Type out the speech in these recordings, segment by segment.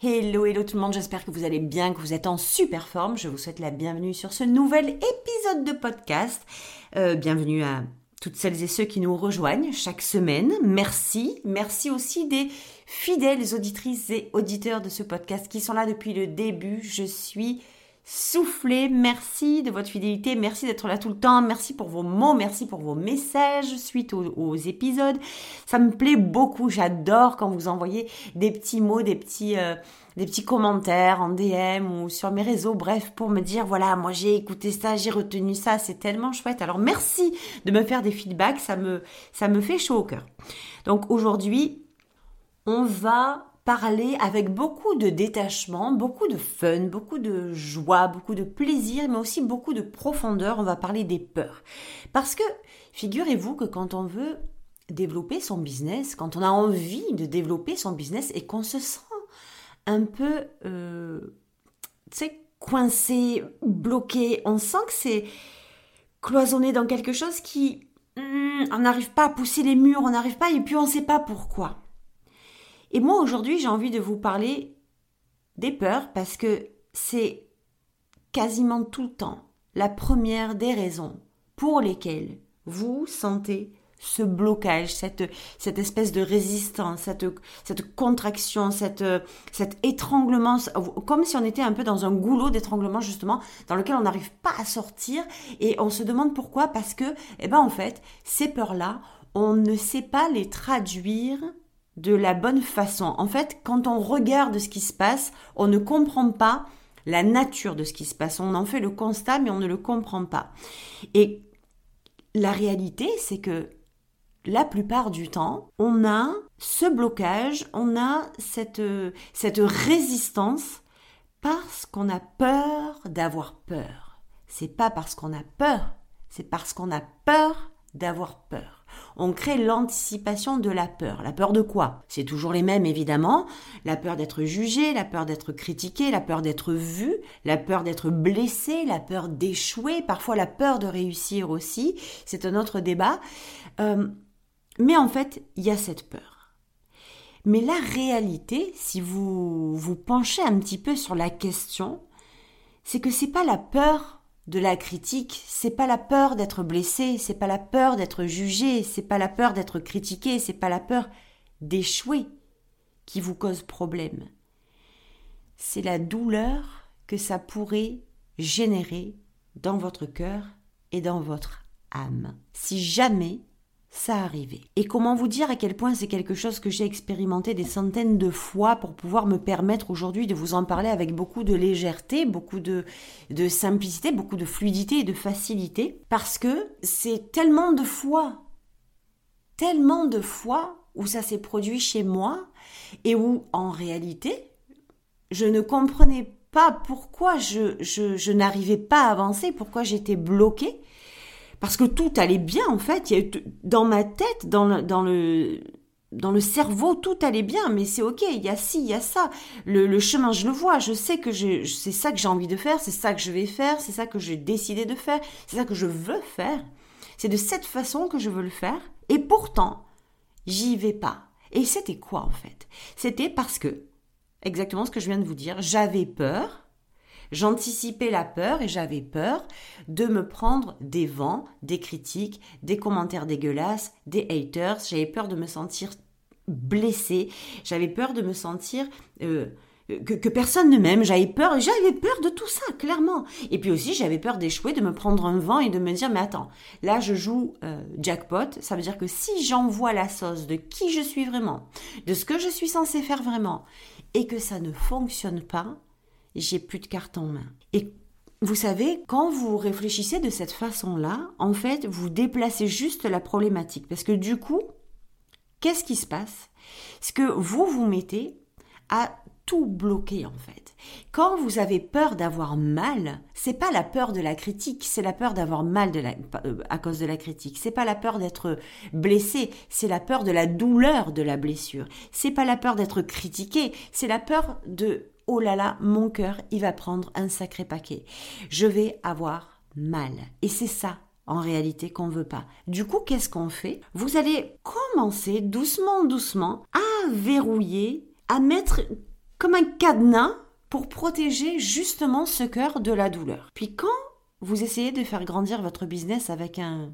Hello, hello tout le monde, j'espère que vous allez bien, que vous êtes en super forme. Je vous souhaite la bienvenue sur ce nouvel épisode de podcast. Euh, bienvenue à toutes celles et ceux qui nous rejoignent chaque semaine. Merci. Merci aussi des fidèles auditrices et auditeurs de ce podcast qui sont là depuis le début. Je suis soufflée. Merci de votre fidélité. Merci d'être là tout le temps. Merci pour vos mots. Merci pour vos messages suite aux, épisodes. Ça me plaît beaucoup. J'adore quand vous envoyez des petits mots, des petits, euh, des petits commentaires en DM ou sur mes réseaux. Bref, pour me dire, voilà, moi j'ai écouté ça, j'ai retenu ça. C'est tellement chouette. Alors merci de me faire des feedbacks. Ça me, ça me fait chaud au cœur. Donc aujourd'hui, on va parler avec beaucoup de détachement, beaucoup de fun, beaucoup de joie, beaucoup de plaisir, mais aussi beaucoup de profondeur. On va parler des peurs. Parce que figurez-vous que quand on veut développer son business, quand on a envie de développer son business et qu'on se sent un peu, euh, tu sais, coincé, bloqué, on sent que c'est cloisonné dans quelque chose qui, hmm, on n'arrive pas à pousser les murs, on n'arrive pas, et puis on ne sait pas pourquoi. Et moi aujourd'hui j'ai envie de vous parler des peurs parce que c'est quasiment tout le temps la première des raisons pour lesquelles vous sentez ce blocage, cette, espèce de résistance, cette, contraction, cet étranglement, comme si on était un peu dans un goulot d'étranglement justement, dans lequel on n'arrive pas à sortir et on se demande pourquoi, parce que, eh ben en fait, ces peurs-là, on ne sait pas les traduire de la bonne façon. En fait, quand on regarde ce qui se passe, on ne comprend pas la nature de ce qui se passe. On en fait le constat, mais on ne le comprend pas. Et la réalité, c'est que la plupart du temps, on a ce blocage, on a cette, résistance parce qu'on a peur d'avoir peur. C'est pas parce qu'on a peur, c'est parce qu'on a peur d'avoir peur on crée l'anticipation de la peur. La peur de quoi? C'est toujours les mêmes évidemment. La peur d'être jugé, la peur d'être critiqué, la peur d'être vu, la peur d'être blessé, la peur d'échouer, parfois la peur de réussir aussi. C'est un autre débat. Euh, mais en fait, il y a cette peur. Mais la réalité, si vous vous penchez un petit peu sur la question, c'est que c'est pas la peur de la critique, c'est pas la peur d'être blessé, c'est pas la peur d'être jugé, c'est pas la peur d'être critiqué, c'est pas la peur d'échouer qui vous cause problème. C'est la douleur que ça pourrait générer dans votre cœur et dans votre âme. Si jamais ça arrivait. Et comment vous dire à quel point c'est quelque chose que j'ai expérimenté des centaines de fois pour pouvoir me permettre aujourd'hui de vous en parler avec beaucoup de légèreté, beaucoup de, simplicité, beaucoup de fluidité et de facilité? Parce que c'est tellement de fois, tellement de fois où ça s'est produit chez moi et où en réalité, je ne comprenais pas pourquoi je, je, je n'arrivais pas à avancer, pourquoi j'étais bloquée parce que tout allait bien en fait. Il y dans ma tête, dans le, dans le, dans le cerveau, tout allait bien, mais c'est ok, il y a ci, il y a ça. Le, chemin, je le vois, je sais que c'est ça que j'ai envie de faire, c'est ça que je vais faire, c'est ça que j'ai décidé de faire, c'est ça que je veux faire. C'est de cette façon que je veux le faire, et pourtant, j'y vais pas. Et c'était quoi en fait? C'était parce que, exactement ce que je viens de vous dire, j'avais peur J'anticipais la peur et j'avais peur de me prendre des vents, des critiques, des commentaires dégueulasses, des haters. J'avais peur de me sentir blessée. J'avais peur de me sentir... Euh, que, personne ne m'aime, j'avais peur, j'avais peur de tout ça, clairement. Et puis aussi, j'avais peur d'échouer, de me prendre un vent et de me dire, mais attends, là je joue euh, jackpot, ça veut dire que si j'envoie la sauce de qui je suis vraiment, de ce que je suis censé faire vraiment, et que ça ne fonctionne pas, j'ai plus de cartes en main. Et vous savez, quand vous réfléchissez de cette façon-là, en fait, vous déplacez juste la problématique. Parce que du coup, qu'est-ce qui se passe? C'est que vous vous mettez à tout bloquer en fait. Quand vous avez peur d'avoir mal, c'est pas la peur de la critique, c'est la peur d'avoir mal euh, à cause de la critique. C'est pas la peur d'être blessé, c'est la peur de la douleur de la blessure. C'est pas la peur d'être critiqué, c'est la peur de oh là là, mon cœur, il va prendre un sacré paquet. Je vais avoir mal. Et c'est ça en réalité qu'on veut pas. Du coup, qu'est-ce qu'on fait? Vous allez commencer doucement, doucement à verrouiller, à mettre comme un cadenas pour protéger justement ce cœur de la douleur. Puis quand vous essayez de faire grandir votre business avec un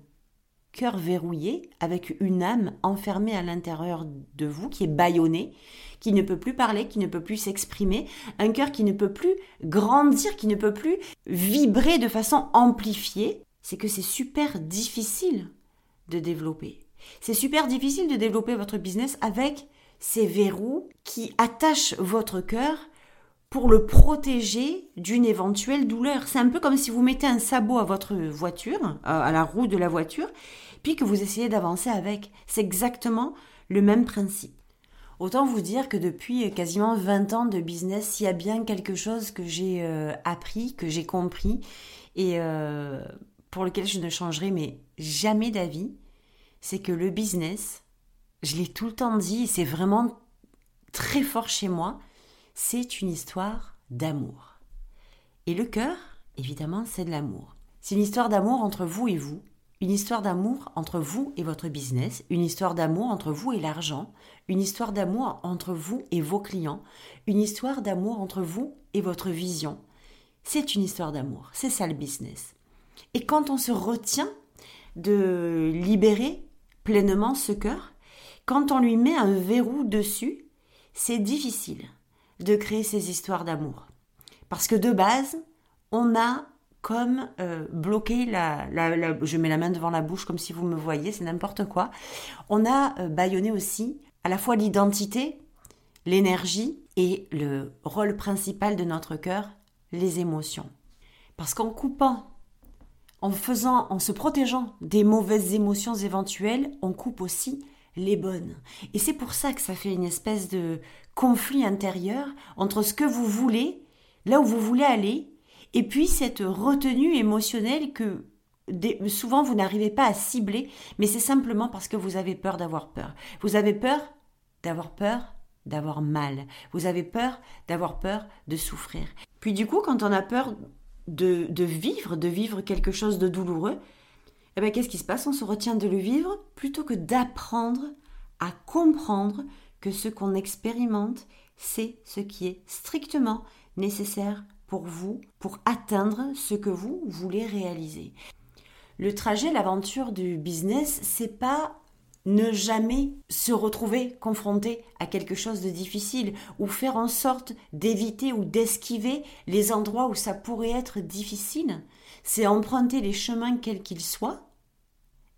cœur verrouillé, avec une âme enfermée à l'intérieur de vous, qui est bâillonnée, qui ne peut plus parler, qui ne peut plus s'exprimer, un cœur qui ne peut plus grandir, qui ne peut plus vibrer de façon amplifiée, c'est que c'est super difficile de développer. C'est super difficile de développer votre business avec ces verrous qui attachent votre cœur pour le protéger d'une éventuelle douleur. C'est un peu comme si vous mettez un sabot à votre voiture, euh, à la roue de la voiture, puis que vous essayez d'avancer avec. C'est exactement le même principe. Autant vous dire que depuis quasiment 20 ans de business, il y a bien quelque chose que j'ai euh, appris, que j'ai compris, et euh, pour lequel je ne changerai mais jamais d'avis, c'est que le business, je l'ai tout le temps dit, c'est vraiment très fort chez moi, c'est une histoire d'amour. Et le cœur, évidemment, c'est de l'amour. C'est une histoire d'amour entre vous et vous, une histoire d'amour entre vous et votre business, une histoire d'amour entre vous et l'argent, une histoire d'amour entre vous et vos clients, une histoire d'amour entre vous et votre vision. C'est une histoire d'amour, c'est ça le business. Et quand on se retient de libérer pleinement ce cœur, quand on lui met un verrou dessus, c'est difficile de créer ces histoires d'amour. Parce que de base, on a comme euh, bloqué la, Je mets la main devant la bouche comme si vous me voyez, c'est n'importe quoi. On a euh, aussi à la fois l'identité, l'énergie et le rôle principal de notre cœur, les émotions. Parce qu'en coupant en faisant, en se protégeant des mauvaises émotions éventuelles, on coupe aussi les bonnes. Et c'est pour ça que ça fait une espèce de conflit intérieur entre ce que vous voulez, là où vous voulez aller, et puis cette retenue émotionnelle que souvent vous n'arrivez pas à cibler, mais c'est simplement parce que vous avez peur d'avoir peur. Vous avez peur d'avoir peur d'avoir mal. Vous avez peur d'avoir peur de souffrir. Puis du coup, quand on a peur de, vivre, de vivre quelque chose de douloureux, eh bien, qu'est-ce qui se passe? On se retient de le vivre plutôt que d'apprendre à comprendre que ce qu'on expérimente, c'est ce qui est strictement nécessaire pour vous, pour atteindre ce que vous voulez réaliser. Le trajet, l'aventure du business, c'est pas ne jamais se retrouver confronté à quelque chose de difficile ou faire en sorte d'éviter ou d'esquiver les endroits où ça pourrait être difficile, c'est emprunter les chemins quels qu'ils soient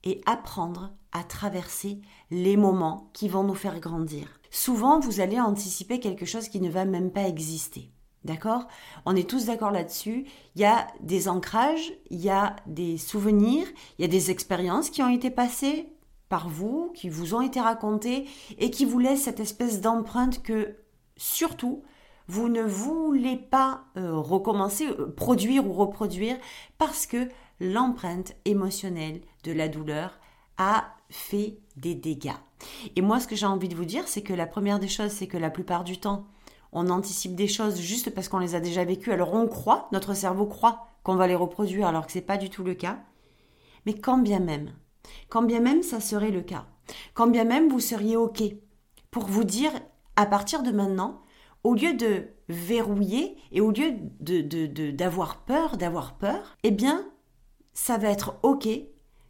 et apprendre à traverser les moments qui vont nous faire grandir. Souvent, vous allez anticiper quelque chose qui ne va même pas exister. D'accord? On est tous d'accord là-dessus. Il y a des ancrages, il y a des souvenirs, il y a des expériences qui ont été passées par vous, qui vous ont été racontés et qui vous laissent cette espèce d'empreinte que surtout vous ne voulez pas euh, recommencer, euh, produire ou reproduire parce que l'empreinte émotionnelle de la douleur a fait des dégâts. Et moi, ce que j'ai envie de vous dire, c'est que la première des choses, c'est que la plupart du temps, on anticipe des choses juste parce qu'on les a déjà vécues. Alors on croit, notre cerveau croit qu'on va les reproduire alors que ce n'est pas du tout le cas. Mais quand bien même, quand bien même ça serait le cas, quand bien même vous seriez OK pour vous dire à partir de maintenant, au lieu de verrouiller et au lieu d'avoir de, peur, d'avoir peur, eh bien, ça va être OK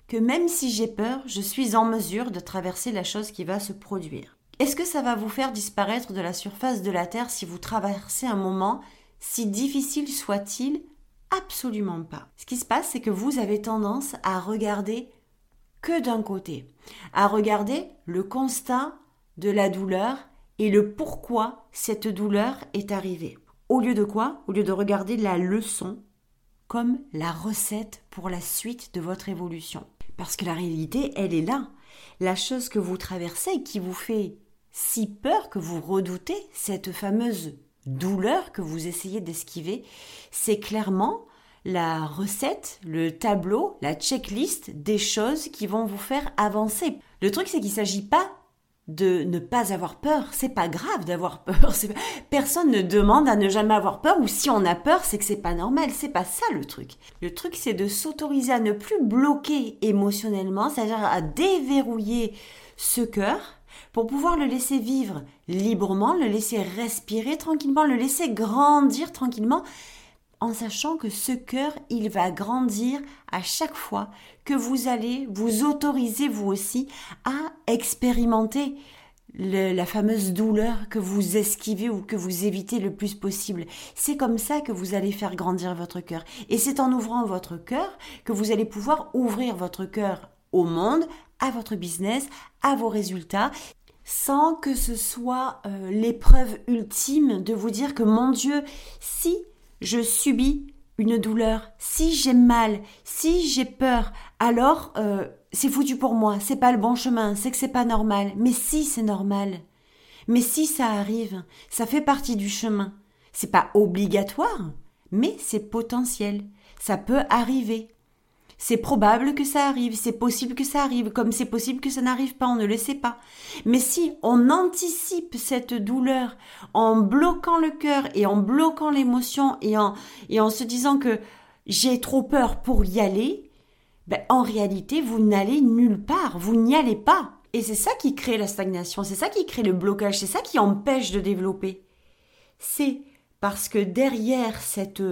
que même si j'ai peur, je suis en mesure de traverser la chose qui va se produire. Est-ce que ça va vous faire disparaître de la surface de la Terre si vous traversez un moment, si difficile soit-il? Absolument pas. Ce qui se passe, c'est que vous avez tendance à regarder que d'un côté, à regarder le constat de la douleur et le pourquoi cette douleur est arrivée. Au lieu de quoi? Au lieu de regarder la leçon comme la recette pour la suite de votre évolution. Parce que la réalité, elle est là. La chose que vous traversez qui vous fait si peur que vous redoutez cette fameuse douleur que vous essayez d'esquiver, c'est clairement la recette, le tableau, la checklist des choses qui vont vous faire avancer. Le truc, c'est qu'il ne s'agit pas de ne pas avoir peur. C'est pas grave d'avoir peur. Personne ne demande à ne jamais avoir peur ou si on a peur, c'est que c'est pas normal. C'est pas ça le truc. Le truc, c'est de s'autoriser à ne plus bloquer émotionnellement, c'est-à-dire à déverrouiller ce cœur pour pouvoir le laisser vivre librement, le laisser respirer tranquillement, le laisser grandir tranquillement en sachant que ce cœur, il va grandir à chaque fois que vous allez vous autoriser vous aussi à expérimenter la fameuse douleur que vous esquivez ou que vous évitez le plus possible. C'est comme ça que vous allez faire grandir votre cœur. Et c'est en ouvrant votre cœur que vous allez pouvoir ouvrir votre cœur au monde, à votre business, à vos résultats sans que ce soit euh, l'épreuve ultime de vous dire que mon Dieu, si je subis une douleur, si j'ai mal, si j'ai peur, alors euh, c'est foutu pour moi, c'est pas le bon chemin, c'est que c'est pas normal. Mais si c'est normal, mais si ça arrive, ça fait partie du chemin. C'est pas obligatoire, mais c'est potentiel. Ça peut arriver. C'est probable que ça arrive, c'est possible que ça arrive, comme c'est possible que ça n'arrive pas, on ne le sait pas. Mais si on anticipe cette douleur en bloquant le cœur et en bloquant l'émotion et en, et en se disant que j'ai trop peur pour y aller, ben, en réalité, vous n'allez nulle part, vous n'y allez pas. Et c'est ça qui crée la stagnation, c'est ça qui crée le blocage, c'est ça qui empêche de développer. C'est parce que derrière cette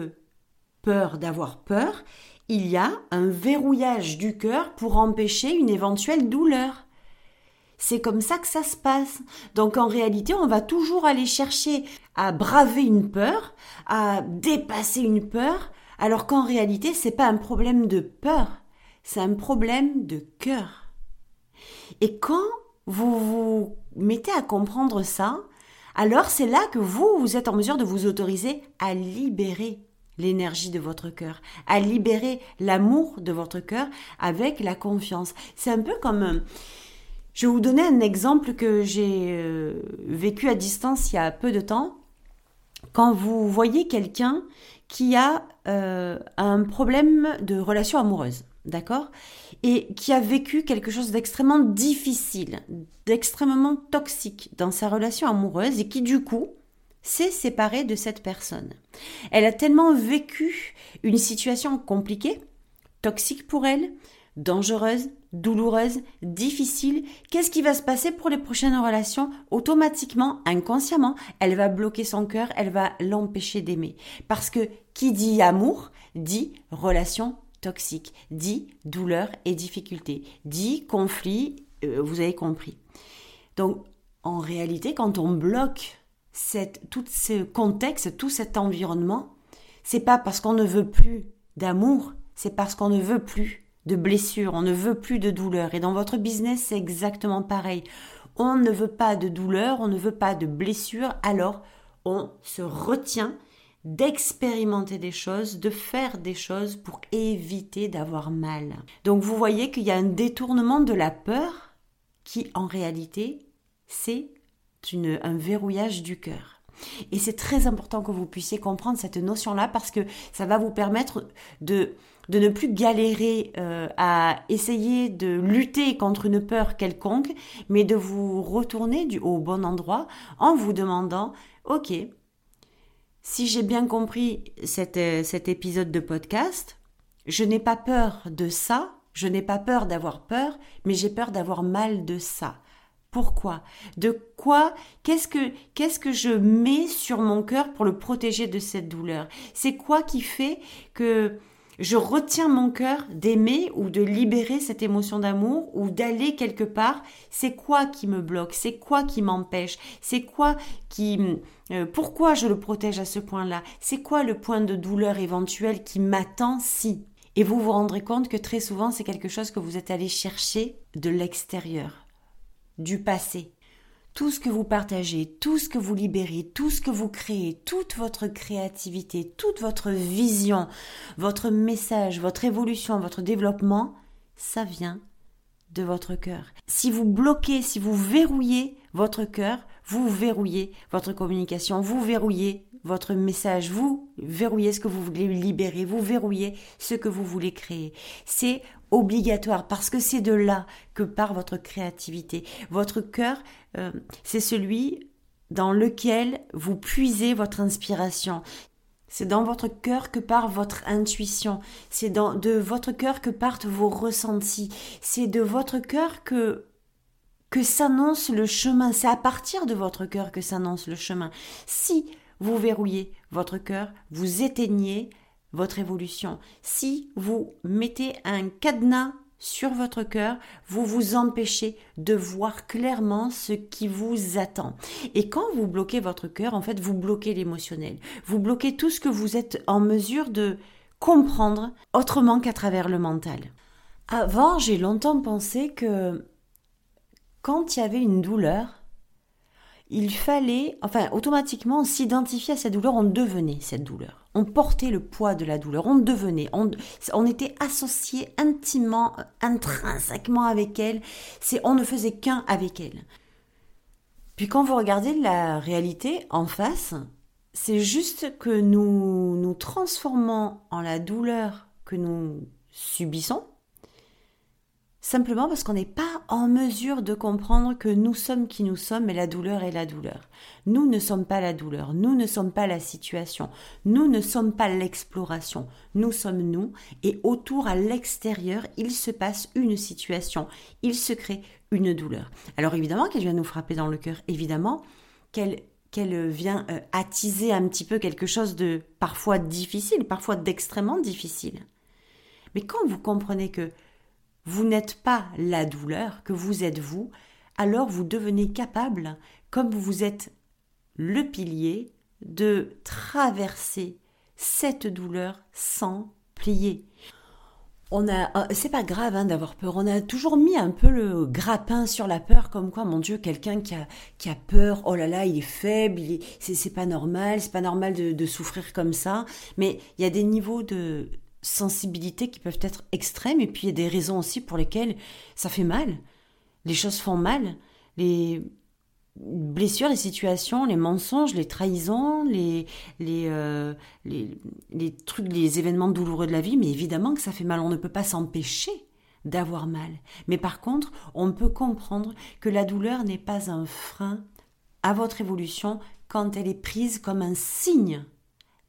peur d'avoir peur, il y a un verrouillage du cœur pour empêcher une éventuelle douleur. C'est comme ça que ça se passe. Donc en réalité, on va toujours aller chercher à braver une peur, à dépasser une peur, alors qu'en réalité, c'est pas un problème de peur, c'est un problème de cœur. Et quand vous vous mettez à comprendre ça, alors c'est là que vous, vous êtes en mesure de vous autoriser à libérer l'énergie de votre cœur, à libérer l'amour de votre cœur avec la confiance. C'est un peu comme... Euh, je vais vous donner un exemple que j'ai euh, vécu à distance il y a peu de temps. Quand vous voyez quelqu'un qui a euh, un problème de relation amoureuse, d'accord? Et qui a vécu quelque chose d'extrêmement difficile, d'extrêmement toxique dans sa relation amoureuse et qui du coup s'est séparée de cette personne. Elle a tellement vécu une situation compliquée, toxique pour elle, dangereuse, douloureuse, difficile, qu'est-ce qui va se passer pour les prochaines relations? Automatiquement, inconsciemment, elle va bloquer son cœur, elle va l'empêcher d'aimer. Parce que qui dit amour dit relation toxique, dit douleur et difficulté, dit conflit, euh, vous avez compris. Donc, en réalité, quand on bloque tout ce contexte, tout cet environnement, c'est pas parce qu'on ne veut plus d'amour, c'est parce qu'on ne veut plus de blessures, on ne veut plus de douleur. Et dans votre business, c'est exactement pareil. On ne veut pas de douleur, on ne veut pas de blessures, alors on se retient d'expérimenter des choses, de faire des choses pour éviter d'avoir mal. Donc vous voyez qu'il y a un détournement de la peur qui en réalité c'est un verrouillage du cœur. Et c'est très important que vous puissiez comprendre cette notion-là parce que ça va vous permettre de, de ne plus galérer euh, à essayer de lutter contre une peur quelconque, mais de vous retourner du, au bon endroit en vous demandant, OK, si j'ai bien compris cet, euh, cet épisode de podcast, je n'ai pas peur de ça, je n'ai pas peur d'avoir peur, mais j'ai peur d'avoir mal de ça. Pourquoi? De quoi? Qu'est-ce que qu'est-ce que je mets sur mon cœur pour le protéger de cette douleur? C'est quoi qui fait que je retiens mon cœur d'aimer ou de libérer cette émotion d'amour ou d'aller quelque part? C'est quoi qui me bloque? C'est quoi qui m'empêche? C'est quoi qui euh, pourquoi je le protège à ce point-là? C'est quoi le point de douleur éventuel qui m'attend si? Et vous vous rendrez compte que très souvent c'est quelque chose que vous êtes allé chercher de l'extérieur du passé. Tout ce que vous partagez, tout ce que vous libérez, tout ce que vous créez, toute votre créativité, toute votre vision, votre message, votre évolution, votre développement, ça vient de votre cœur. Si vous bloquez, si vous verrouillez votre cœur, vous verrouillez votre communication, vous verrouillez votre message, vous verrouillez ce que vous voulez libérer, vous verrouillez ce que vous voulez créer. C'est obligatoire parce que c'est de là que part votre créativité. Votre cœur, euh, c'est celui dans lequel vous puisez votre inspiration. C'est dans votre cœur que part votre intuition. C'est dans de votre cœur que partent vos ressentis. C'est de votre cœur que que s'annonce le chemin. C'est à partir de votre cœur que s'annonce le chemin. Si vous verrouillez votre cœur, vous éteignez votre évolution. Si vous mettez un cadenas sur votre cœur, vous vous empêchez de voir clairement ce qui vous attend. Et quand vous bloquez votre cœur, en fait, vous bloquez l'émotionnel. Vous bloquez tout ce que vous êtes en mesure de comprendre autrement qu'à travers le mental. Avant, j'ai longtemps pensé que quand il y avait une douleur, il fallait, enfin, automatiquement, s'identifier à cette douleur, on devenait cette douleur. On portait le poids de la douleur, on devenait, on, on était associé intimement, intrinsèquement avec elle, c'est, on ne faisait qu'un avec elle. Puis quand vous regardez la réalité en face, c'est juste que nous nous transformons en la douleur que nous subissons, simplement parce qu'on n'est pas en mesure de comprendre que nous sommes qui nous sommes et la douleur est la douleur. Nous ne sommes pas la douleur, nous ne sommes pas la situation, nous ne sommes pas l'exploration, nous sommes nous et autour à l'extérieur il se passe une situation, il se crée une douleur. Alors évidemment qu'elle vient nous frapper dans le cœur, évidemment qu'elle qu'elle vient euh, attiser un petit peu quelque chose de parfois difficile, parfois d'extrêmement difficile. Mais quand vous comprenez que vous n'êtes pas la douleur, que vous êtes vous, alors vous devenez capable, comme vous êtes le pilier, de traverser cette douleur sans plier. On a, euh, c'est pas grave hein, d'avoir peur. On a toujours mis un peu le grappin sur la peur, comme quoi, mon Dieu, quelqu'un qui a, qui a peur, oh là là, il est faible, c'est, pas normal, c'est pas normal de souffrir comme ça. Mais il y a des niveaux de, sensibilités qui peuvent être extrêmes et puis il y a des raisons aussi pour lesquelles ça fait mal. Les choses font mal. Les blessures, les situations, les mensonges, les trahisons, les, euh, les, les trucs, les événements douloureux de la vie, mais évidemment que ça fait mal. On ne peut pas s'empêcher d'avoir mal. Mais par contre, on peut comprendre que la douleur n'est pas un frein à votre évolution quand elle est prise comme un signe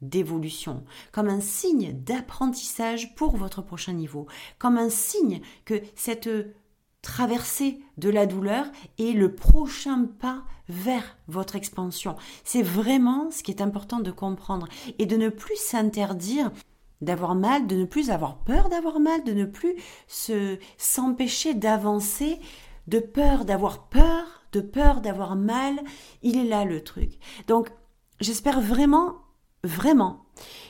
d'évolution, comme un signe d'apprentissage pour votre prochain niveau, comme un signe que cette traversée de la douleur est le prochain pas vers votre expansion. C'est vraiment ce qui est important de comprendre et de ne plus s'interdire d'avoir mal, de ne plus avoir peur d'avoir mal, de ne plus se s'empêcher d'avancer de peur d'avoir peur, de peur d'avoir mal. Il est là le truc. Donc, j'espère vraiment vraiment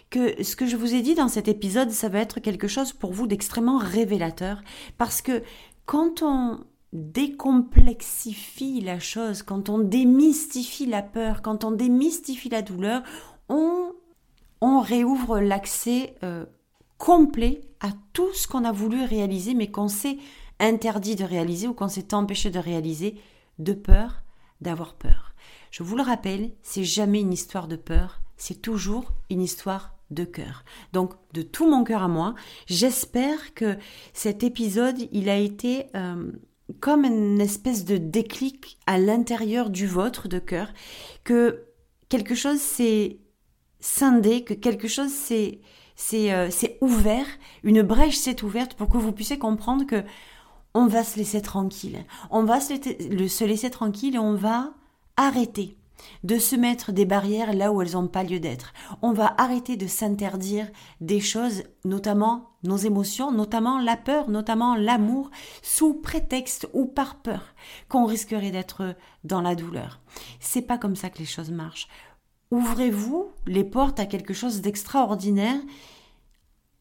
que ce que je vous ai dit dans cet épisode, ça va être quelque chose pour vous d'extrêmement révélateur, parce que quand on décomplexifie la chose, quand on démystifie la peur, quand on démystifie la douleur, on, on réouvre l'accès euh, complet à tout ce qu'on a voulu réaliser, mais qu'on s'est interdit de réaliser ou qu'on s'est empêché de réaliser de peur d'avoir peur. Je vous le rappelle, c'est jamais une histoire de peur, c'est toujours une histoire de cœur. Donc, de tout mon cœur à moi, j'espère que cet épisode, il a été euh, comme une espèce de déclic à l'intérieur du vôtre de cœur, que quelque chose s'est scindé, que quelque chose s'est c'est euh, ouvert, une brèche s'est ouverte pour que vous puissiez comprendre que on va se laisser tranquille. On va se, se laisser tranquille et on va arrêter de se mettre des barrières là où elles n'ont pas lieu d'être. On va arrêter de s'interdire des choses, notamment nos émotions, notamment la peur, notamment l'amour, sous prétexte ou par peur qu'on risquerait d'être dans la douleur. C'est pas comme ça que les choses marchent. Ouvrez-vous les portes à quelque chose d'extraordinaire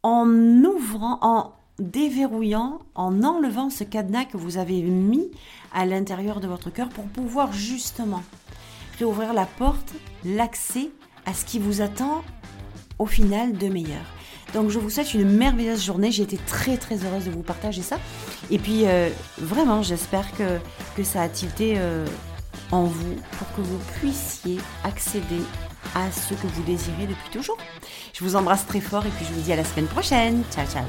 en ouvrant, en déverrouillant, en enlevant ce cadenas que vous avez mis à l'intérieur de votre cœur pour pouvoir justement réouvrir la porte, l'accès à ce qui vous attend au final de meilleur. Donc je vous souhaite une merveilleuse journée. J'ai été très très heureuse de vous partager ça. Et puis euh, vraiment, j'espère que, que ça a tilté euh, en vous pour que vous puissiez accéder à ce que vous désirez depuis toujours. Je vous embrasse très fort et puis je vous dis à la semaine prochaine. Ciao ciao